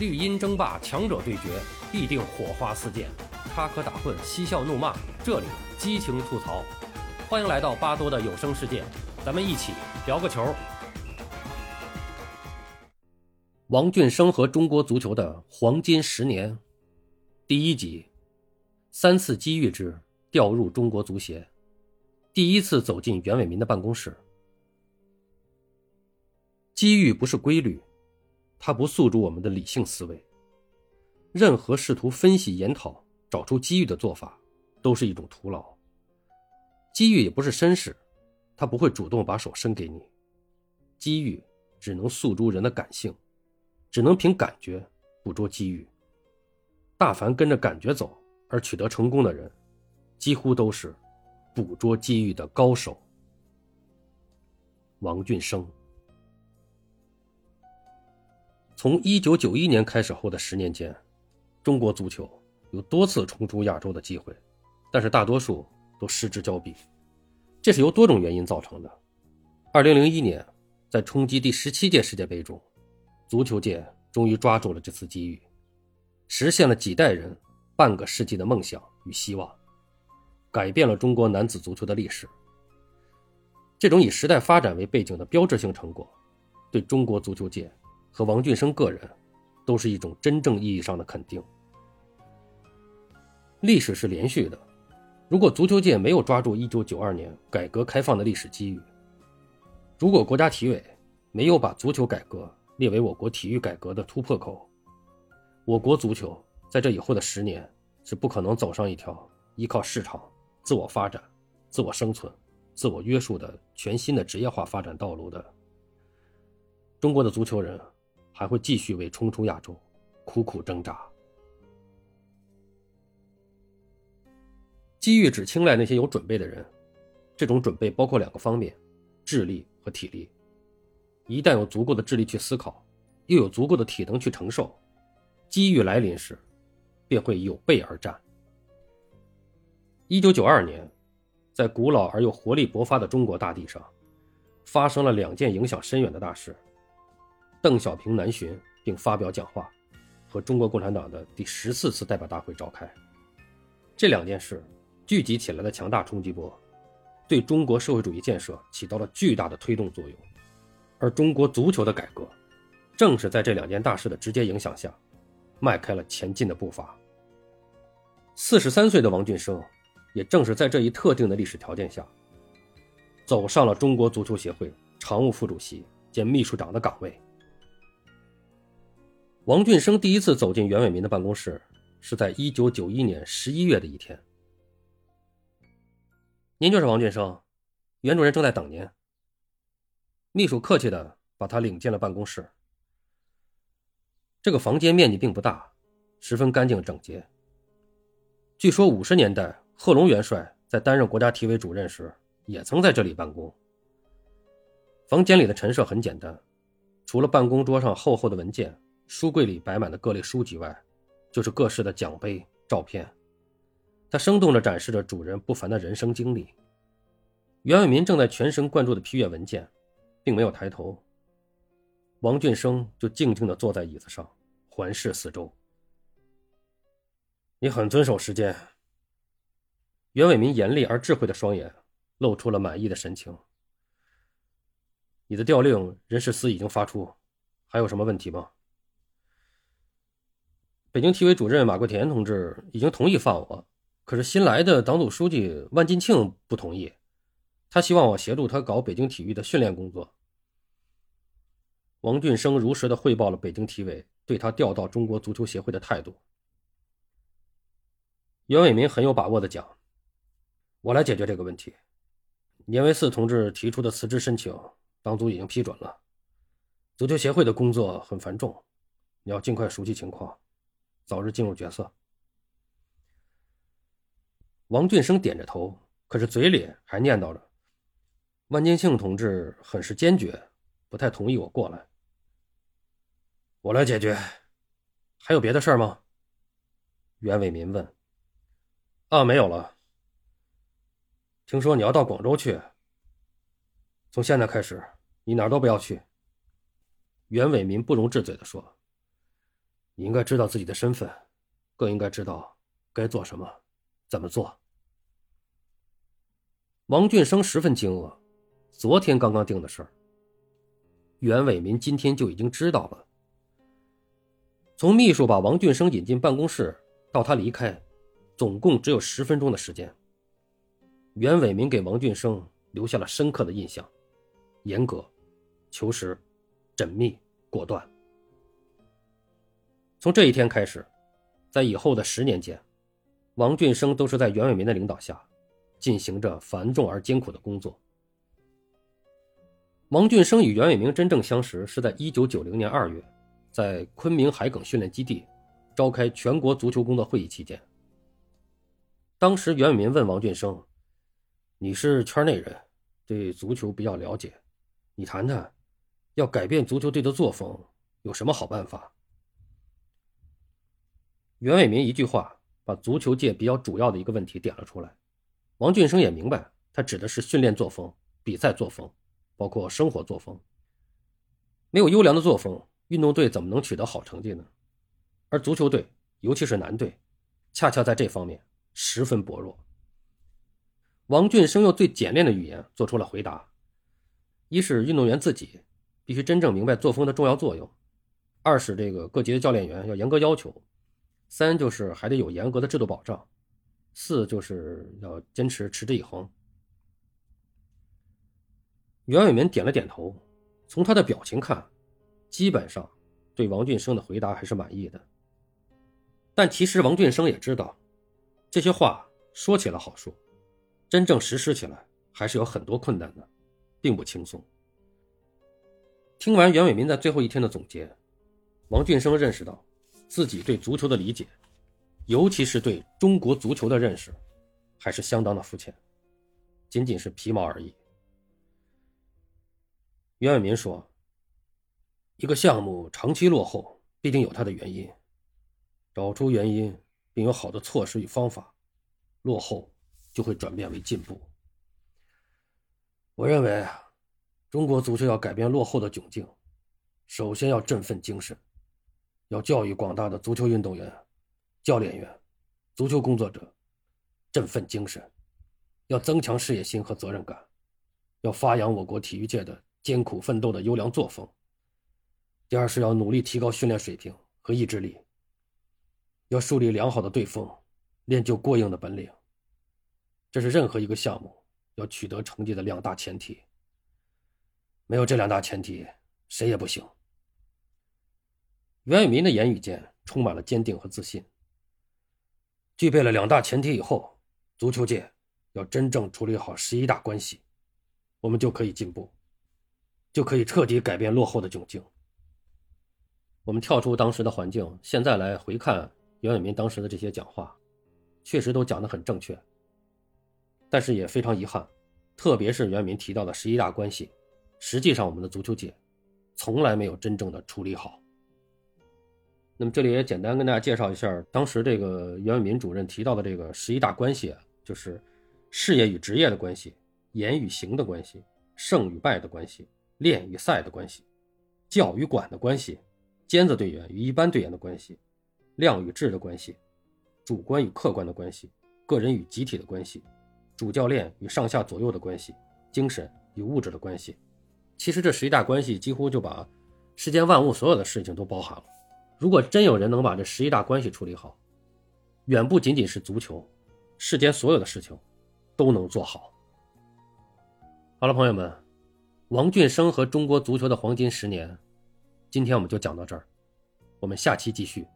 绿茵争霸，强者对决，必定火花四溅，插科打诨，嬉笑怒骂，这里激情吐槽。欢迎来到巴多的有声世界，咱们一起聊个球。王俊生和中国足球的黄金十年，第一集，三次机遇之调入中国足协，第一次走进袁伟民的办公室。机遇不是规律。它不诉诸我们的理性思维。任何试图分析、研讨、找出机遇的做法，都是一种徒劳。机遇也不是绅士，他不会主动把手伸给你。机遇只能诉诸人的感性，只能凭感觉捕捉机遇。大凡跟着感觉走而取得成功的人，几乎都是捕捉机遇的高手。王俊生。从一九九一年开始后的十年间，中国足球有多次冲出亚洲的机会，但是大多数都失之交臂。这是由多种原因造成的。二零零一年，在冲击第十七届世界杯中，足球界终于抓住了这次机遇，实现了几代人半个世纪的梦想与希望，改变了中国男子足球的历史。这种以时代发展为背景的标志性成果，对中国足球界。和王俊生个人，都是一种真正意义上的肯定。历史是连续的，如果足球界没有抓住1992年改革开放的历史机遇，如果国家体委没有把足球改革列为我国体育改革的突破口，我国足球在这以后的十年是不可能走上一条依靠市场、自我发展、自我生存、自我约束的全新的职业化发展道路的。中国的足球人。还会继续为冲出亚洲苦苦挣扎。机遇只青睐那些有准备的人，这种准备包括两个方面：智力和体力。一旦有足够的智力去思考，又有足够的体能去承受，机遇来临时，便会有备而战。一九九二年，在古老而又活力勃发的中国大地上，发生了两件影响深远的大事。邓小平南巡并发表讲话，和中国共产党的第十四次代表大会召开，这两件事聚集起来的强大冲击波，对中国社会主义建设起到了巨大的推动作用。而中国足球的改革，正是在这两件大事的直接影响下，迈开了前进的步伐。四十三岁的王俊生，也正是在这一特定的历史条件下，走上了中国足球协会常务副主席兼秘书长的岗位。王俊生第一次走进袁伟民的办公室，是在一九九一年十一月的一天。您就是王俊生，袁主任正在等您。秘书客气的把他领进了办公室。这个房间面积并不大，十分干净整洁。据说五十年代贺龙元帅在担任国家体委主任时，也曾在这里办公。房间里的陈设很简单，除了办公桌上厚厚的文件。书柜里摆满的各类书籍外，就是各式的奖杯、照片。它生动地展示着主人不凡的人生经历。袁伟民正在全神贯注地批阅文件，并没有抬头。王俊生就静静地坐在椅子上，环视四周。你很遵守时间。袁伟民严厉而智慧的双眼露出了满意的神情。你的调令人事司已经发出，还有什么问题吗？北京体委主任马国田同志已经同意放我，可是新来的党组书记万金庆不同意，他希望我协助他搞北京体育的训练工作。王俊生如实的汇报了北京体委对他调到中国足球协会的态度。袁伟民很有把握的讲：“我来解决这个问题。年维四同志提出的辞职申请，党组已经批准了。足球协会的工作很繁重，你要尽快熟悉情况。”早日进入角色。王俊生点着头，可是嘴里还念叨着：“万金庆同志很是坚决，不太同意我过来。”我来解决。还有别的事儿吗？袁伟民问。啊，没有了。听说你要到广州去。从现在开始，你哪儿都不要去。袁伟民不容置嘴的说。应该知道自己的身份，更应该知道该做什么，怎么做。王俊生十分惊愕，昨天刚刚定的事儿，袁伟民今天就已经知道了。从秘书把王俊生引进办公室到他离开，总共只有十分钟的时间。袁伟民给王俊生留下了深刻的印象：严格、求实、缜密、果断。从这一天开始，在以后的十年间，王俊生都是在袁伟民的领导下。进行着繁重而艰苦的工作。王俊生与袁伟民真正相识是在一九九零年二月，在昆明海埂训练基地召开全国足球工作会议期间。当时袁伟民问王俊生：“你是圈内人，对足球比较了解，你谈谈，要改变足球队的作风，有什么好办法？”袁伟民一句话把足球界比较主要的一个问题点了出来。王俊生也明白，他指的是训练作风、比赛作风，包括生活作风。没有优良的作风，运动队怎么能取得好成绩呢？而足球队，尤其是男队，恰恰在这方面十分薄弱。王俊生用最简练的语言做出了回答：一是运动员自己必须真正明白作风的重要作用；二是这个各级的教练员要严格要求；三就是还得有严格的制度保障。四就是要坚持持之以恒。袁伟民点了点头，从他的表情看，基本上对王俊生的回答还是满意的。但其实王俊生也知道，这些话说起来好说，真正实施起来还是有很多困难的，并不轻松。听完袁伟民在最后一天的总结，王俊生认识到自己对足球的理解。尤其是对中国足球的认识，还是相当的肤浅，仅仅是皮毛而已。袁伟民说：“一个项目长期落后，必定有它的原因。找出原因，并有好的措施与方法，落后就会转变为进步。我认为啊，中国足球要改变落后的窘境，首先要振奋精神，要教育广大的足球运动员。”教练员、足球工作者，振奋精神，要增强事业心和责任感，要发扬我国体育界的艰苦奋斗的优良作风。第二是要努力提高训练水平和意志力，要树立良好的队风，练就过硬的本领。这是任何一个项目要取得成绩的两大前提。没有这两大前提，谁也不行。袁伟民的言语间充满了坚定和自信。具备了两大前提以后，足球界要真正处理好十一大关系，我们就可以进步，就可以彻底改变落后的窘境。我们跳出当时的环境，现在来回看袁伟民当时的这些讲话，确实都讲得很正确。但是也非常遗憾，特别是袁伟民提到的十一大关系，实际上我们的足球界从来没有真正的处理好。那么这里也简单跟大家介绍一下，当时这个袁伟民主任提到的这个十一大关系啊，就是事业与职业的关系、言与行的关系、胜与败的关系、练与赛的关系、教与管的关系、尖子队员与一般队员的关系、量与质的关系、主观与客观的关系、个人与集体的关系、主教练与上下左右的关系、精神与物质的关系。其实这十一大关系几乎就把世间万物所有的事情都包含了。如果真有人能把这十一大关系处理好，远不仅仅是足球，世间所有的事情都能做好。好了，朋友们，王俊生和中国足球的黄金十年，今天我们就讲到这儿，我们下期继续。